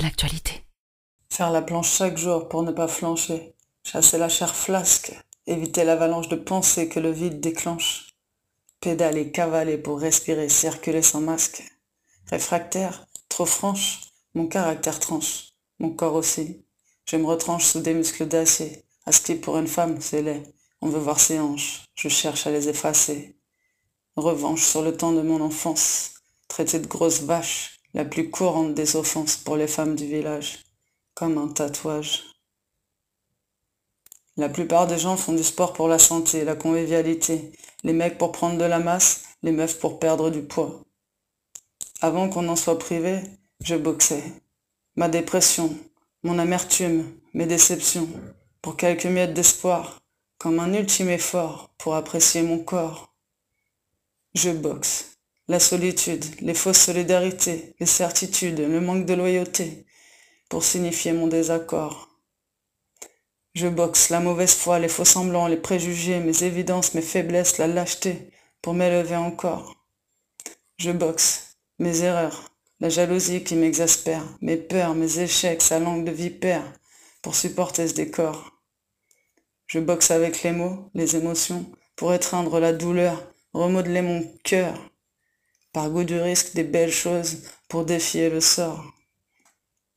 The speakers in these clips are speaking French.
l'actualité. Faire la planche chaque jour pour ne pas flancher. Chasser la chair flasque. Éviter l'avalanche de pensées que le vide déclenche. Pédaler, cavaler pour respirer, circuler sans masque. Réfractaire, trop franche, mon caractère tranche. Mon corps aussi. Je me retranche sous des muscles d'acier. À ce qui pour une femme, c'est laid. On veut voir ses hanches. Je cherche à les effacer. Revanche sur le temps de mon enfance. Traité de grosse vache, la plus courante des offenses pour les femmes du village. Comme un tatouage. La plupart des gens font du sport pour la santé, la convivialité. Les mecs pour prendre de la masse, les meufs pour perdre du poids. Avant qu'on en soit privé, je boxais. Ma dépression, mon amertume, mes déceptions, pour quelques miettes d'espoir, comme un ultime effort pour apprécier mon corps. Je boxe. La solitude, les fausses solidarités, les certitudes, le manque de loyauté, pour signifier mon désaccord. Je boxe la mauvaise foi, les faux semblants, les préjugés, mes évidences, mes faiblesses, la lâcheté, pour m'élever encore. Je boxe mes erreurs, la jalousie qui m'exaspère, mes peurs, mes échecs, sa langue de vipère, pour supporter ce décor. Je boxe avec les mots, les émotions, pour étreindre la douleur, remodeler mon cœur, par goût du risque des belles choses, pour défier le sort.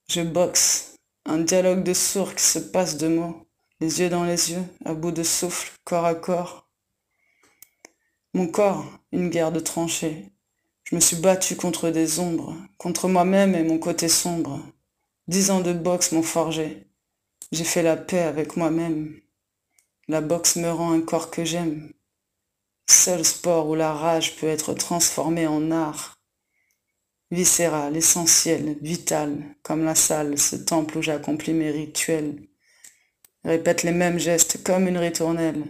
Je boxe, un dialogue de sourds qui se passe de mots, les yeux dans les yeux, à bout de souffle, corps à corps. Mon corps, une guerre de tranchées. Je me suis battu contre des ombres, contre moi-même et mon côté sombre. Dix ans de boxe m'ont forgé. J'ai fait la paix avec moi-même. La boxe me rend un corps que j'aime. Seul sport où la rage peut être transformée en art. Viscéral, essentiel, vital, comme la salle, ce temple où j'accomplis mes rituels. Répète les mêmes gestes comme une ritournelle.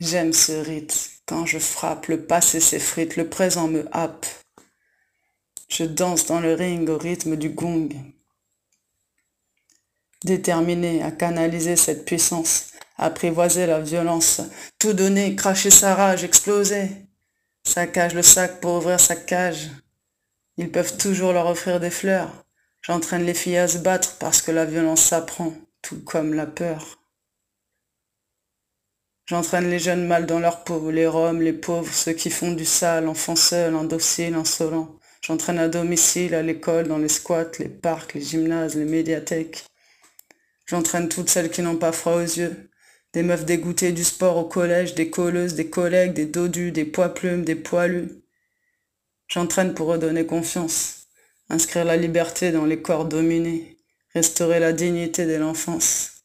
J'aime ce rite. Quand je frappe, le passé s'effrite, le présent me happe. Je danse dans le ring au rythme du gong. Déterminé à canaliser cette puissance, apprivoiser la violence, tout donner, cracher sa rage, exploser. Saccage le sac pour ouvrir sa cage. Ils peuvent toujours leur offrir des fleurs. J'entraîne les filles à se battre parce que la violence s'apprend, tout comme la peur. J'entraîne les jeunes mâles dans leur peau, les roms, les pauvres, ceux qui font du sale, enfants seuls, indociles, insolents. J'entraîne à domicile, à l'école, dans les squats, les parcs, les gymnases, les médiathèques. J'entraîne toutes celles qui n'ont pas froid aux yeux, des meufs dégoûtées du sport au collège, des colleuses, des collègues, des dodus, des poids-plumes, des poilus. J'entraîne pour redonner confiance, inscrire la liberté dans les corps dominés, restaurer la dignité de l'enfance.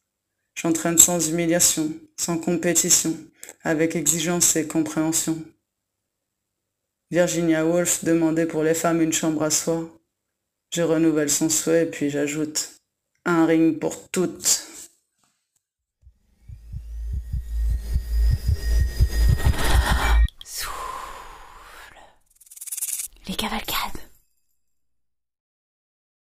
J'entraîne sans humiliation, sans compétition, avec exigence et compréhension. Virginia Woolf demandait pour les femmes une chambre à soi. Je renouvelle son souhait puis j'ajoute un ring pour toutes.